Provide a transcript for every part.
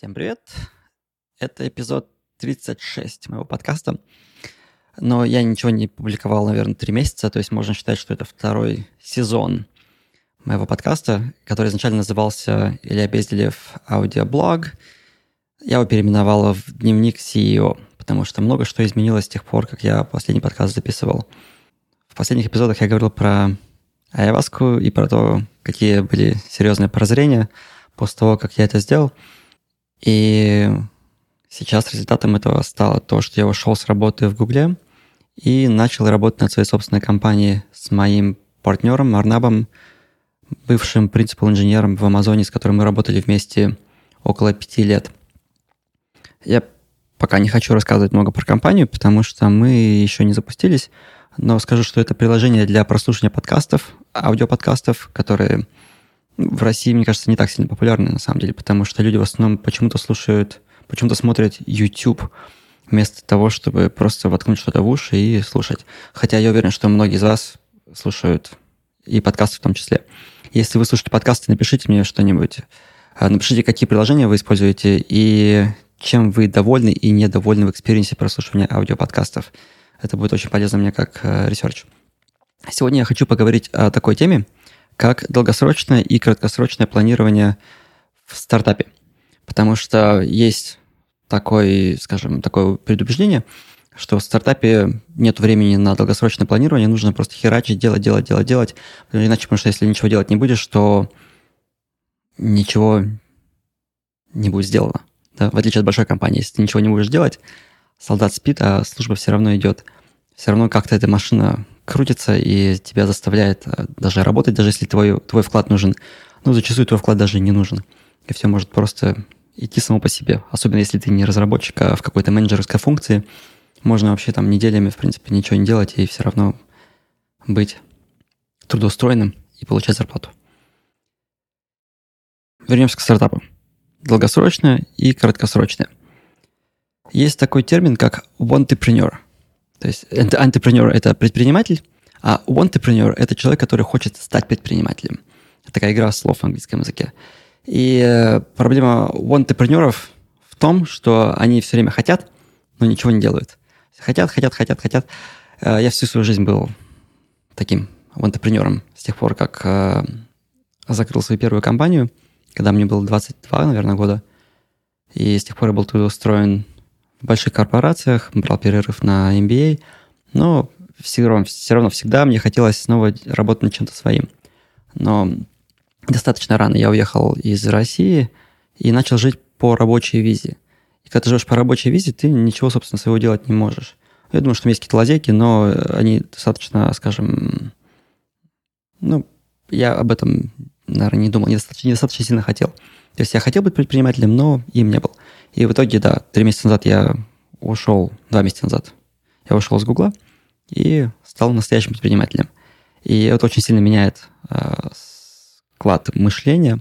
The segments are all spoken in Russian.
Всем привет! Это эпизод 36 моего подкаста. Но я ничего не публиковал, наверное, три месяца, то есть можно считать, что это второй сезон моего подкаста, который изначально назывался Илья Безделев аудиоблог. Я его переименовал в дневник CEO, потому что много что изменилось с тех пор, как я последний подкаст записывал. В последних эпизодах я говорил про Айваску и про то, какие были серьезные прозрения после того, как я это сделал. И сейчас результатом этого стало то, что я ушел с работы в Гугле и начал работать над своей собственной компанией с моим партнером Арнабом, бывшим принципал инженером в Амазоне, с которым мы работали вместе около пяти лет. Я пока не хочу рассказывать много про компанию, потому что мы еще не запустились, но скажу, что это приложение для прослушивания подкастов, аудиоподкастов, которые в России, мне кажется, не так сильно популярны на самом деле, потому что люди в основном почему-то слушают, почему-то смотрят YouTube вместо того, чтобы просто воткнуть что-то в уши и слушать. Хотя я уверен, что многие из вас слушают и подкасты в том числе. Если вы слушаете подкасты, напишите мне что-нибудь. А, напишите, какие приложения вы используете и чем вы довольны и недовольны в experience е прослушивания аудиоподкастов. Это будет очень полезно мне как research. Сегодня я хочу поговорить о такой теме, как долгосрочное и краткосрочное планирование в стартапе. Потому что есть такой, скажем, такое предубеждение, что в стартапе нет времени на долгосрочное планирование, нужно просто херачить, делать, делать, делать, делать. Иначе, потому что если ничего делать не будешь, то ничего не будет сделано. Да? В отличие от большой компании, если ты ничего не будешь делать, солдат спит, а служба все равно идет. Все равно как-то эта машина крутится и тебя заставляет э, даже работать, даже если твой, твой вклад нужен. Ну, зачастую твой вклад даже не нужен. И все может просто идти само по себе. Особенно если ты не разработчик, а в какой-то менеджерской функции. Можно вообще там неделями, в принципе, ничего не делать и все равно быть трудоустроенным и получать зарплату. Вернемся к стартапу. Долгосрочное и краткосрочное. Есть такой термин, как entrepreneur – то есть entrepreneur – это предприниматель, а entrepreneur – это человек, который хочет стать предпринимателем. Такая игра слов в английском языке. И э, проблема entrepreneur в том, что они все время хотят, но ничего не делают. Хотят, хотят, хотят, хотят. Э, я всю свою жизнь был таким entrepreneur с тех пор, как э, закрыл свою первую компанию, когда мне было 22, наверное, года. И с тех пор я был туда устроен в больших корпорациях, брал перерыв на MBA, но все равно, все равно всегда мне хотелось снова работать над чем-то своим. Но достаточно рано я уехал из России и начал жить по рабочей визе. И когда ты живешь по рабочей визе, ты ничего, собственно, своего делать не можешь. Я думаю, что есть какие-то лазейки, но они достаточно, скажем, ну, я об этом, наверное, не думал, недостаточно, недостаточно сильно хотел. То есть я хотел быть предпринимателем, но им не был. И в итоге, да, три месяца назад я ушел, два месяца назад я ушел из Гугла и стал настоящим предпринимателем. И это очень сильно меняет э, склад мышления,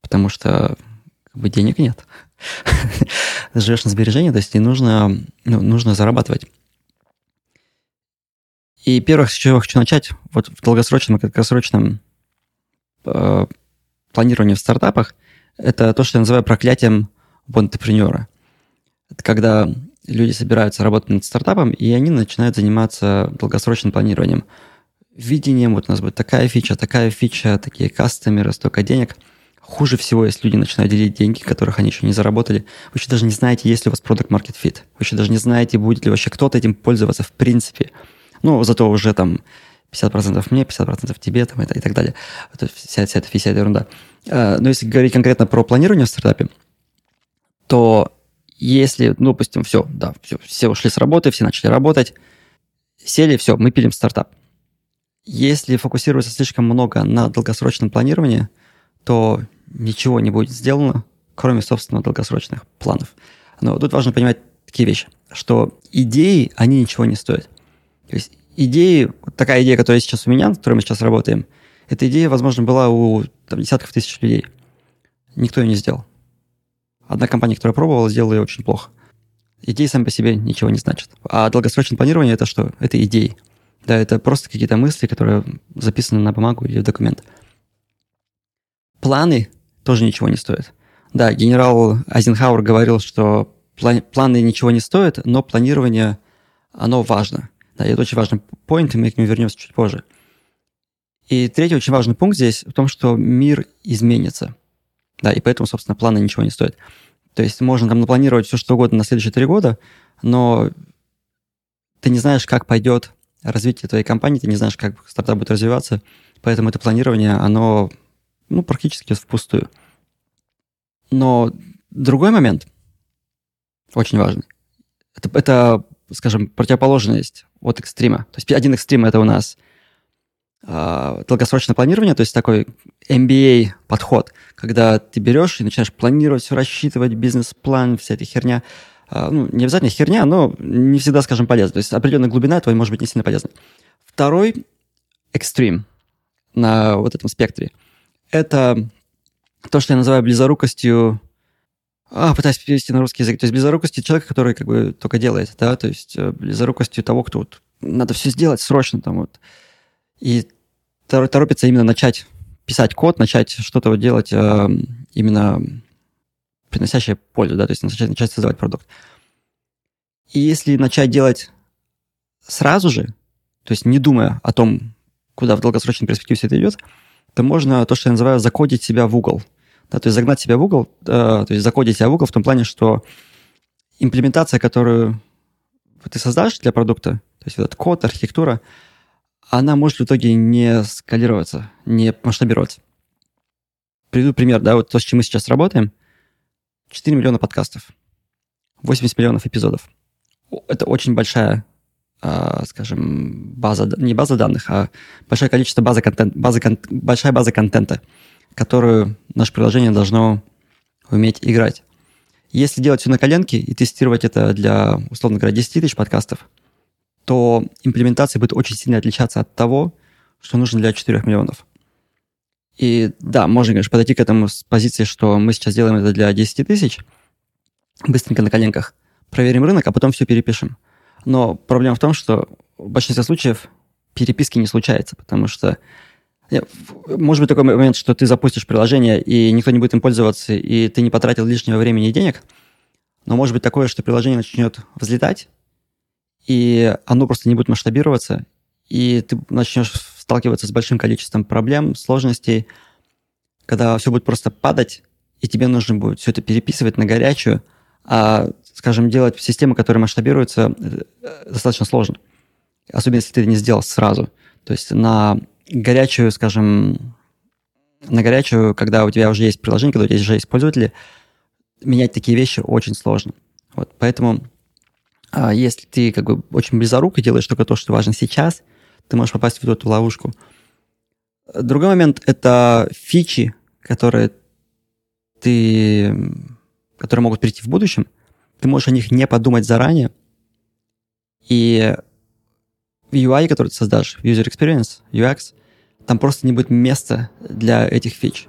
потому что как бы, денег нет. Живешь на сбережения, то есть не нужно, ну, нужно зарабатывать. И первое, с чего я хочу начать, вот в долгосрочном и краткосрочном э, планировании в стартапах, это то, что я называю проклятием бонтепренера. Это когда люди собираются работать над стартапом, и они начинают заниматься долгосрочным планированием. Видением, вот у нас будет такая фича, такая фича, такие кастомеры, столько денег. Хуже всего, если люди начинают делить деньги, которых они еще не заработали. Вы еще даже не знаете, есть ли у вас продукт market fit. Вы еще даже не знаете, будет ли вообще кто-то этим пользоваться в принципе. Ну, зато уже там 50% мне, 50% тебе там, и, и так далее. Это вся, вся, вся, вся эта ерунда. А, но если говорить конкретно про планирование в стартапе, то если, ну, допустим, все, да, все, все ушли с работы, все начали работать, сели, все, мы пилим стартап. Если фокусироваться слишком много на долгосрочном планировании, то ничего не будет сделано, кроме, собственно, долгосрочных планов. Но тут важно понимать такие вещи, что идеи, они ничего не стоят. То есть идеи, такая идея, которая сейчас у меня, над которой мы сейчас работаем, эта идея, возможно, была у там, десятков тысяч людей. Никто ее не сделал. Одна компания, которая пробовала, сделала ее очень плохо. Идеи сами по себе ничего не значат. А долгосрочное планирование это что? Это идеи. Да, это просто какие-то мысли, которые записаны на бумагу или в документ. Планы тоже ничего не стоят. Да, генерал Айзенхауэр говорил, что план, планы ничего не стоят, но планирование, оно важно. Да, и это очень важный поинт, и мы к нему вернемся чуть позже. И третий очень важный пункт здесь в том, что мир изменится. Да, и поэтому, собственно, планы ничего не стоят. То есть можно там напланировать все, что угодно на следующие три года, но ты не знаешь, как пойдет развитие твоей компании, ты не знаешь, как стартап будет развиваться, поэтому это планирование, оно ну, практически впустую. Но другой момент, очень важный, это, это, скажем, противоположность от экстрима. То есть один экстрим – это у нас э, долгосрочное планирование, то есть такой MBA подход, когда ты берешь и начинаешь планировать, все рассчитывать, бизнес-план, вся эта херня. Э, ну, не обязательно херня, но не всегда, скажем, полезно. То есть определенная глубина твоя может быть не сильно полезна. Второй экстрим на вот этом спектре – это то, что я называю близорукостью а, пытаюсь перевести на русский язык. То есть близорукостью человека, который как бы только делает, да, то есть э, близорукостью того, кто вот надо все сделать срочно там вот. И торопится именно начать писать код, начать что-то делать э, именно приносящее пользу, да, то есть начать, начать создавать продукт. И если начать делать сразу же, то есть не думая о том, куда в долгосрочной перспективе все это идет, то можно то, что я называю закодить себя в угол. Да, то есть загнать себя в угол, э, то есть закодить себя в угол в том плане, что имплементация, которую ты создашь для продукта, то есть этот код, архитектура, она может в итоге не скалироваться, не масштабироваться. Приведу пример, да, вот то, с чем мы сейчас работаем. 4 миллиона подкастов, 80 миллионов эпизодов. Это очень большая, э, скажем, база, не база данных, а большое количество базы контента, базы, большая база контента, которую наше приложение должно уметь играть. Если делать все на коленке и тестировать это для, условно говоря, 10 тысяч подкастов, то имплементация будет очень сильно отличаться от того, что нужно для 4 миллионов. И да, можно, конечно, подойти к этому с позиции, что мы сейчас делаем это для 10 тысяч, быстренько на коленках, проверим рынок, а потом все перепишем. Но проблема в том, что в большинстве случаев переписки не случается, потому что может быть такой момент, что ты запустишь приложение, и никто не будет им пользоваться, и ты не потратил лишнего времени и денег, но может быть такое, что приложение начнет взлетать, и оно просто не будет масштабироваться, и ты начнешь сталкиваться с большим количеством проблем, сложностей, когда все будет просто падать, и тебе нужно будет все это переписывать на горячую, а, скажем, делать систему, которая масштабируется, э, достаточно сложно. Особенно, если ты это не сделал сразу. То есть на горячую, скажем, на горячую, когда у тебя уже есть приложение, когда у тебя уже есть пользователи, менять такие вещи очень сложно. Вот, поэтому если ты как бы очень близоруко делаешь только то, что важно сейчас, ты можешь попасть в эту ловушку. Другой момент – это фичи, которые ты, которые могут прийти в будущем. Ты можешь о них не подумать заранее. И в UI, который ты создашь, User Experience, UX, там просто не будет места для этих фич.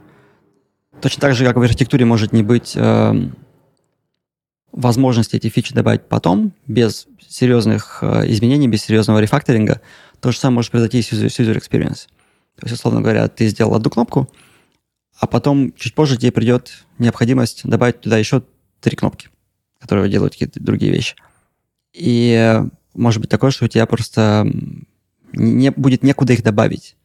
Точно так же, как в архитектуре может не быть э, возможности эти фичи добавить потом, без серьезных э, изменений, без серьезного рефакторинга, то же самое может произойти user, с user experience. То есть, условно говоря, ты сделал одну кнопку, а потом чуть позже тебе придет необходимость добавить туда еще три кнопки, которые делают какие-то другие вещи. И э, может быть такое, что у тебя просто не, будет некуда их добавить,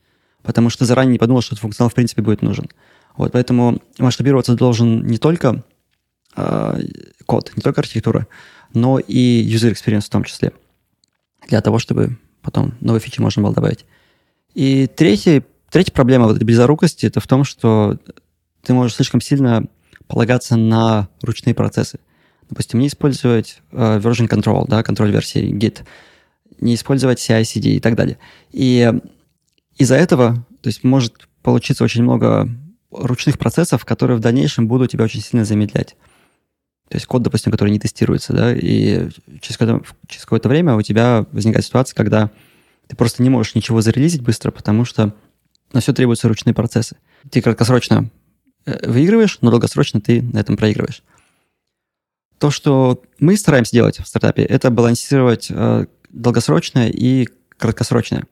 потому что заранее не подумал, что этот функционал в принципе будет нужен. Вот, поэтому масштабироваться должен не только э, код, не только архитектура, но и user experience в том числе, для того, чтобы потом новые фичи можно было добавить. И третий, третья проблема вот этой близорукости это в том, что ты можешь слишком сильно полагаться на ручные процессы. Допустим, не использовать uh, version control, да, контроль версии Git, не использовать CI-CD и так далее. И из-за этого, то есть может получиться очень много ручных процессов, которые в дальнейшем будут тебя очень сильно замедлять. То есть код, допустим, который не тестируется, да, и через через какое-то время у тебя возникает ситуация, когда ты просто не можешь ничего зарелизить быстро, потому что на все требуются ручные процессы. Ты краткосрочно э, выигрываешь, но долгосрочно ты на этом проигрываешь. То, что мы стараемся делать в стартапе, это балансировать э, долгосрочное и краткосрочное.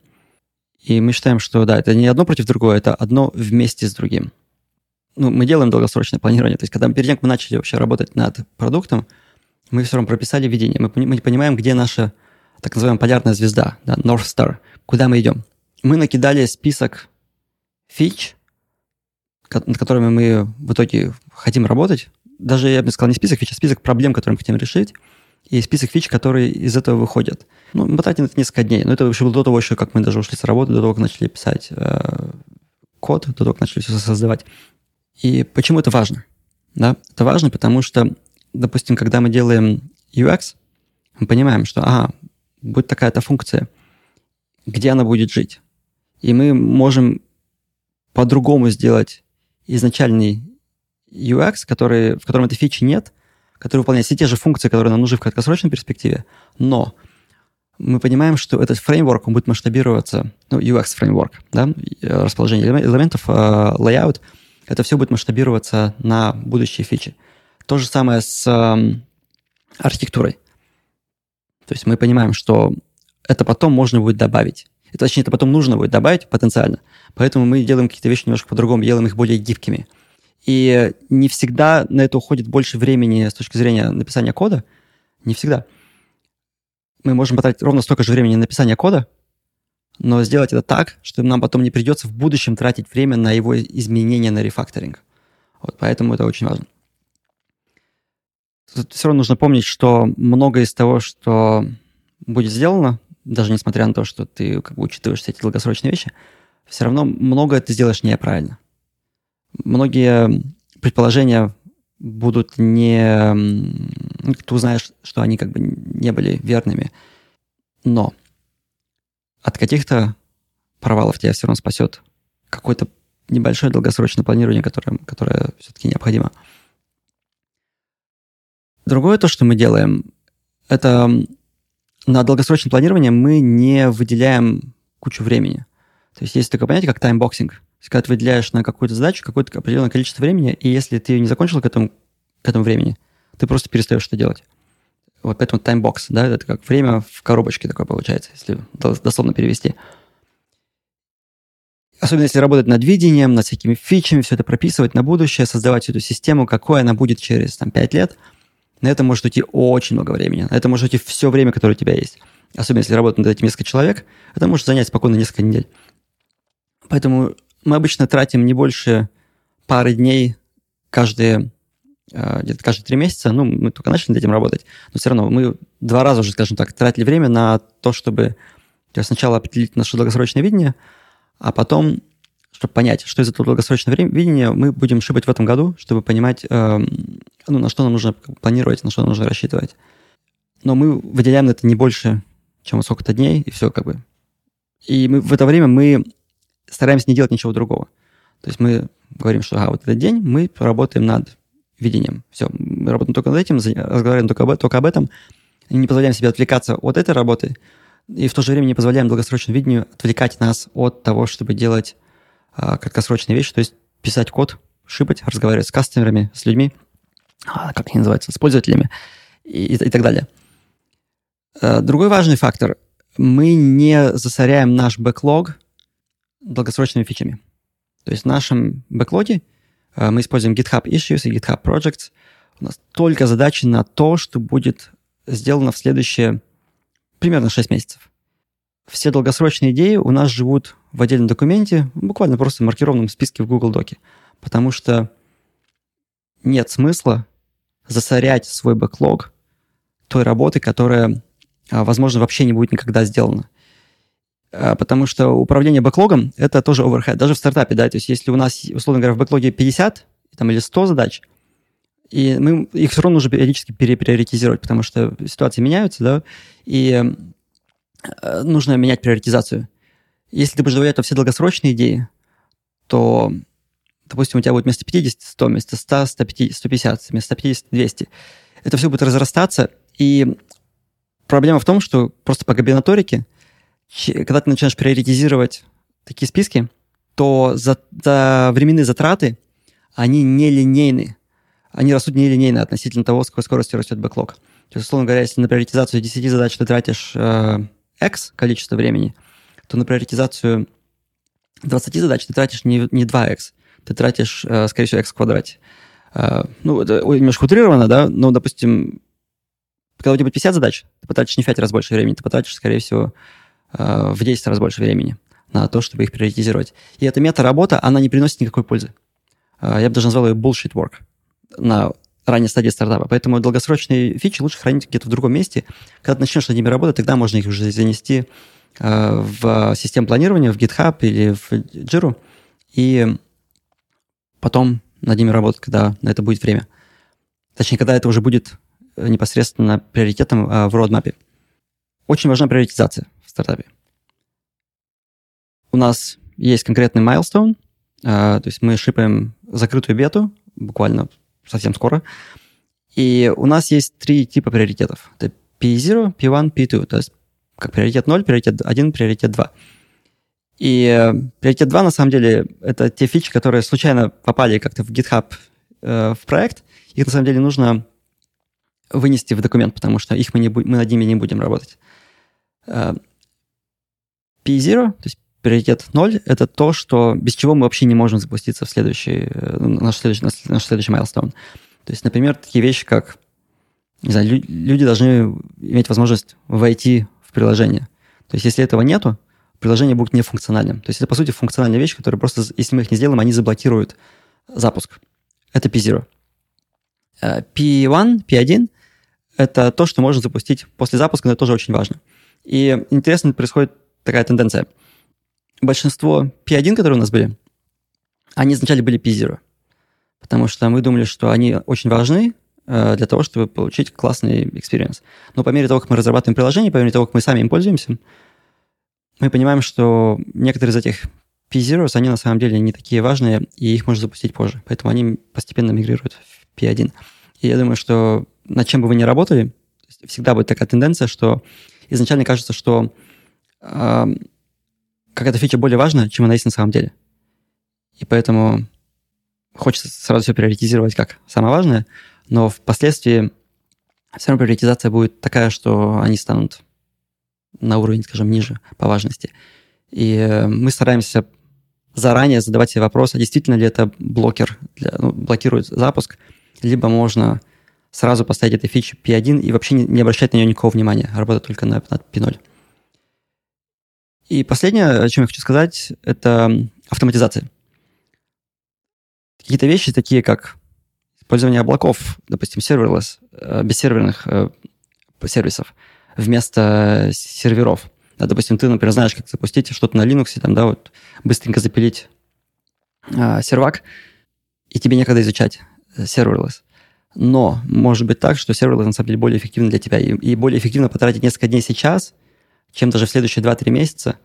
И мы считаем, что да, это не одно против другого, это одно вместе с другим. Ну, мы делаем долгосрочное планирование. То есть, когда мы, перед тем, как мы начали вообще работать над продуктом, мы все равно прописали видение. Мы, мы понимаем, где наша так называемая полярная звезда, да, North Star, куда мы идем. Мы накидали список фич, над которыми мы в итоге хотим работать. Даже, я бы сказал, не список фич, а список проблем, которые мы хотим решить, и список фич, которые из этого выходят. Ну, мы потратили на это несколько дней, но это еще было до того, еще, как мы даже ушли с работы, до того, как начали писать э, код, до того, как начали все создавать. И почему это важно? Да? Это важно, потому что, допустим, когда мы делаем UX, мы понимаем, что, ага, будет такая-то функция, где она будет жить. И мы можем по-другому сделать изначальный UX, который, в котором этой фичи нет, который выполняет все те же функции, которые нам нужны в краткосрочной перспективе, но мы понимаем, что этот фреймворк, он будет масштабироваться, ну, UX-фреймворк, да, расположение элементов, uh, layout, это все будет масштабироваться на будущие фичи. То же самое с um, архитектурой. То есть мы понимаем, что это потом можно будет добавить. И, точнее, это потом нужно будет добавить потенциально. Поэтому мы делаем какие-то вещи немножко по-другому, делаем их более гибкими. И не всегда на это уходит больше времени с точки зрения написания кода. Не всегда. Мы можем потратить ровно столько же времени на написание кода, но сделать это так, что нам потом не придется в будущем тратить время на его изменения, на рефакторинг. Вот, поэтому это очень важно. Тут все равно нужно помнить, что многое из того, что будет сделано, даже несмотря на то, что ты как бы учитываешь все эти долгосрочные вещи, все равно многое ты сделаешь неправильно. Многие предположения будут не... Ну, ты узнаешь, что они как бы не были верными. Но от каких-то провалов тебя все равно спасет какое-то небольшое долгосрочное планирование, которое, которое все-таки необходимо. Другое то, что мы делаем, это на долгосрочном планировании мы не выделяем кучу времени. То есть есть такое понятие, как timeboxing. То есть когда ты выделяешь на какую-то задачу какое-то определенное количество времени, и если ты ее не закончил к этому, к этому времени, ты просто перестаешь это делать. Вот поэтому timebox, да, это как время в коробочке такое получается, если дословно перевести. Особенно если работать над видением, над всякими фичами, все это прописывать на будущее, создавать эту систему, какой она будет через там, 5 лет – на это может уйти очень много времени. На это может уйти все время, которое у тебя есть. Особенно если работать над этим несколько человек, это может занять спокойно несколько недель. Поэтому мы обычно тратим не больше пары дней каждые где-то каждые три месяца, ну, мы только начали над этим работать, но все равно мы два раза уже, скажем так, тратили время на то, чтобы сначала определить наше долгосрочное видение, а потом чтобы понять, что из этого долгосрочного видения мы будем шибать в этом году, чтобы понимать, э, ну, на что нам нужно планировать, на что нам нужно рассчитывать. Но мы выделяем на это не больше, чем сколько-то дней, и все как бы. И мы, в это время мы стараемся не делать ничего другого. То есть мы говорим, что ага, вот этот день мы работаем над видением. Все, мы работаем только над этим, разговариваем только об, только об этом, и не позволяем себе отвлекаться от этой работы, и в то же время не позволяем долгосрочному видению отвлекать нас от того, чтобы делать а, краткосрочные вещи, то есть писать код, шипать, разговаривать с кастомерами, с людьми, а, как они называются, с пользователями и, и, и так далее. А, другой важный фактор. Мы не засоряем наш бэклог долгосрочными фичами. То есть в нашем бэклоге мы используем GitHub Issues и GitHub Projects. У нас только задачи на то, что будет сделано в следующие примерно 6 месяцев все долгосрочные идеи у нас живут в отдельном документе, буквально просто в маркированном списке в Google Доке. Потому что нет смысла засорять свой бэклог той работы, которая, а, возможно, вообще не будет никогда сделана. А, потому что управление бэклогом – это тоже оверхед, даже в стартапе, да, то есть если у нас, условно говоря, в бэклоге 50 там, или 100 задач, и мы их все равно нужно периодически переприоритизировать, потому что ситуации меняются, да, и Э, нужно менять приоритизацию. Если ты будешь добавлять все долгосрочные идеи, то, допустим, у тебя будет вместо 50 100, вместо 100 150, 150 вместо 150 200. Это все будет разрастаться, и проблема в том, что просто по комбинаторике, когда ты начинаешь приоритизировать такие списки, то за, за временные затраты, они нелинейны. Они растут нелинейно относительно того, с какой скоростью растет бэклог. То есть, условно говоря, если на приоритизацию 10 задач ты тратишь э, X количество времени, то на приоритизацию 20 задач ты тратишь не, не 2X, ты тратишь, э, скорее всего, x в квадрате. Э, ну, это немножко утрировано, да, но, допустим, когда у тебя 50 задач, ты потратишь не в 5 раз больше времени, ты потратишь, скорее всего, в 10 раз больше времени на то, чтобы их приоритизировать. И эта мета-работа, она не приносит никакой пользы. Я бы даже назвал ее bullshit work на ранней стадии стартапа. Поэтому долгосрочные фичи лучше хранить где-то в другом месте. Когда ты начнешь над ними работать, тогда можно их уже занести в систему планирования, в GitHub или в Jira, и потом над ними работать, когда на это будет время. Точнее, когда это уже будет э, непосредственно приоритетом э, в родмапе. Очень важна приоритизация стартапе. У нас есть конкретный milestone, э, то есть мы шипаем закрытую бету буквально совсем скоро, и у нас есть три типа приоритетов. Это P0, P1, P2, то есть как приоритет 0, приоритет 1, приоритет 2. И э, приоритет 2, на самом деле, это те фичи, которые случайно попали как-то в GitHub э, в проект. Их, на самом деле, нужно вынести в документ, потому что их мы, не, мы над ними не будем работать. Э, P0, то есть приоритет 0, это то, что без чего мы вообще не можем запуститься в следующий, э, наш, следующий, наш следующий milestone. То есть, например, такие вещи, как не знаю, люди должны иметь возможность войти в приложение. То есть, если этого нету, приложение будет нефункциональным. То есть это, по сути, функциональная вещь, которая просто, если мы их не сделаем, они заблокируют запуск. Это P0. P1, P1 — это то, что можно запустить после запуска, но это тоже очень важно. И интересно происходит такая тенденция. Большинство P1, которые у нас были, они изначально были P0, потому что мы думали, что они очень важны э, для того, чтобы получить классный experience. Но по мере того, как мы разрабатываем приложение, по мере того, как мы сами им пользуемся, мы понимаем, что некоторые из этих P-Zeros, они на самом деле не такие важные, и их можно запустить позже. Поэтому они постепенно мигрируют в P1. И я думаю, что над чем бы вы ни работали, всегда будет такая тенденция, что изначально кажется, что какая-то фича более важна, чем она есть на самом деле. И поэтому хочется сразу все приоритизировать как самое важное, но впоследствии все равно приоритизация будет такая, что они станут на уровень, скажем, ниже по важности. И э, мы стараемся заранее задавать себе вопрос, а действительно ли это блокер, для, ну, блокирует запуск, либо можно сразу поставить этой фичи P1 и вообще не, не обращать на нее никакого внимания, работать только на, на P0. И последнее, о чем я хочу сказать, это автоматизация. Какие-то вещи, такие как использование облаков, допустим, serverless, э, бессерверных э, сервисов – вместо серверов. Да, допустим, ты, например, знаешь, как запустить что-то на Linux, там, да, вот быстренько запилить э, сервак, и тебе некогда изучать serverless. Но может быть так, что serverless на самом деле более эффективно для тебя, и, и более эффективно потратить несколько дней сейчас, чем даже в следующие 2-3 месяца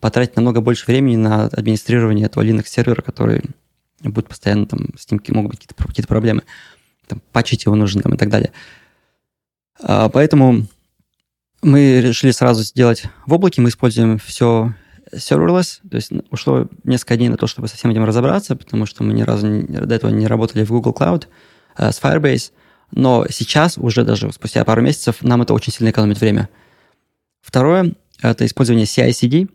потратить намного больше времени на администрирование этого Linux сервера, который будет постоянно там, с ним могут быть какие-то, какие проблемы. Там, патчить его нужно там, и так далее. А, поэтому мы решили сразу сделать в облаке, мы используем все serverless, то есть ушло несколько дней на то, чтобы со всем этим разобраться, потому что мы ни разу не, до этого не работали в Google Cloud э, с Firebase, но сейчас, уже даже спустя пару месяцев, нам это очень сильно экономит время. Второе – это использование CI-CD,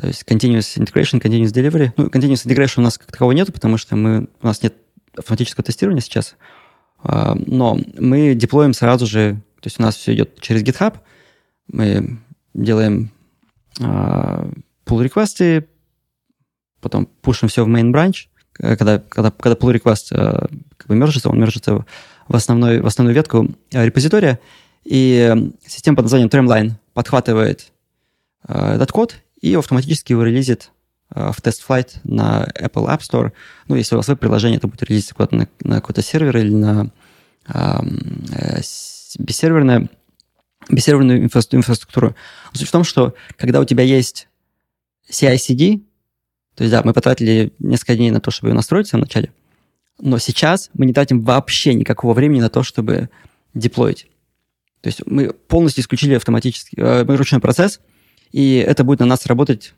то есть Continuous Integration, Continuous Delivery. Ну, Continuous Integration у нас как такового нет, потому что мы, у нас нет автоматического тестирования сейчас, э, но мы деплоим сразу же, то есть у нас все идет через GitHub – мы делаем а, pull реквесты потом пушим все в main branch, э, когда, когда, когда pull request э, как бы мержится, он мержится в, основной, в основную ветку э, репозитория, и система под названием Tramline подхватывает этот код и автоматически его релизит в тест-флайт на Apple App Store. Ну, если у вас веб-приложение, то будет релизиться куда-то на, на какой-то сервер или на э, бессерверное бессерверную инфраструктуру. Суть в том, что когда у тебя есть CI-CD, то есть, да, мы потратили несколько дней на то, чтобы ее настроить в самом начале, но сейчас мы не тратим вообще никакого времени на то, чтобы деплоить. То есть мы полностью исключили автоматический, э, ручной процесс, и это будет на нас работать,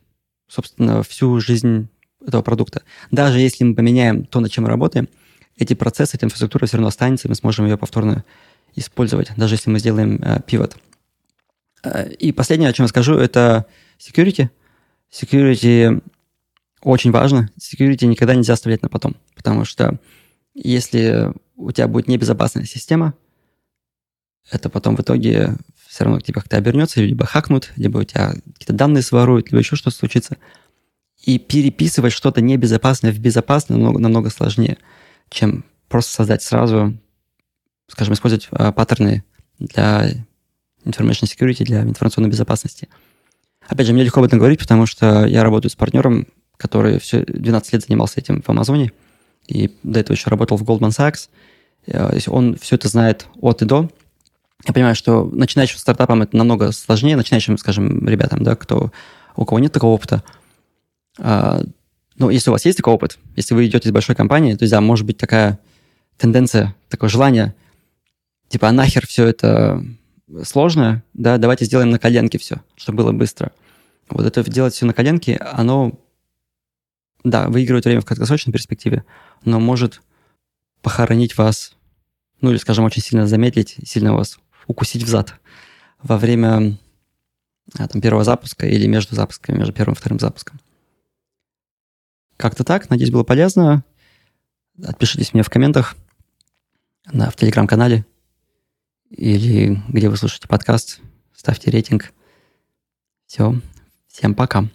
собственно, всю жизнь этого продукта. Даже если мы поменяем то, над чем мы работаем, эти процессы, эта инфраструктура все равно останется, и мы сможем ее повторно использовать, даже если мы сделаем э, pivot. Э, и последнее, о чем я скажу, это security. Security очень важно. Security никогда нельзя оставлять на потом, потому что если у тебя будет небезопасная система, это потом в итоге все равно к тебе как-то обернется, либо хакнут, либо у тебя какие-то данные своруют, либо еще что-то случится. И переписывать что-то небезопасное в безопасное намного, намного сложнее, чем просто создать сразу, скажем, использовать а, паттерны для information security, для информационной безопасности. Опять же, мне легко об этом говорить, потому что я работаю с партнером, который все 12 лет занимался этим в Амазоне, и до этого еще работал в Goldman Sachs. Э, он все это знает от и до. Я понимаю, что начинающим стартапам это намного сложнее, начинающим, скажем, ребятам, да, кто, у кого нет такого опыта. А, но если у вас есть такой опыт, если вы идете из большой компании, то есть, да, может быть такая тенденция, такое желание, типа, а нахер все это сложное, да, давайте сделаем на коленке все, чтобы было быстро. Вот это делать все на коленке, оно, да, выигрывает время в краткосрочной перспективе, но может похоронить вас, ну или, скажем, очень сильно замедлить, сильно вас укусить в зад во время а, там, первого запуска или между запусками, между первым и вторым запуском. Как-то так. Надеюсь, было полезно. Отпишитесь мне в комментах на, в телеграм-канале или где вы слушаете подкаст. Ставьте рейтинг. Все. Всем пока.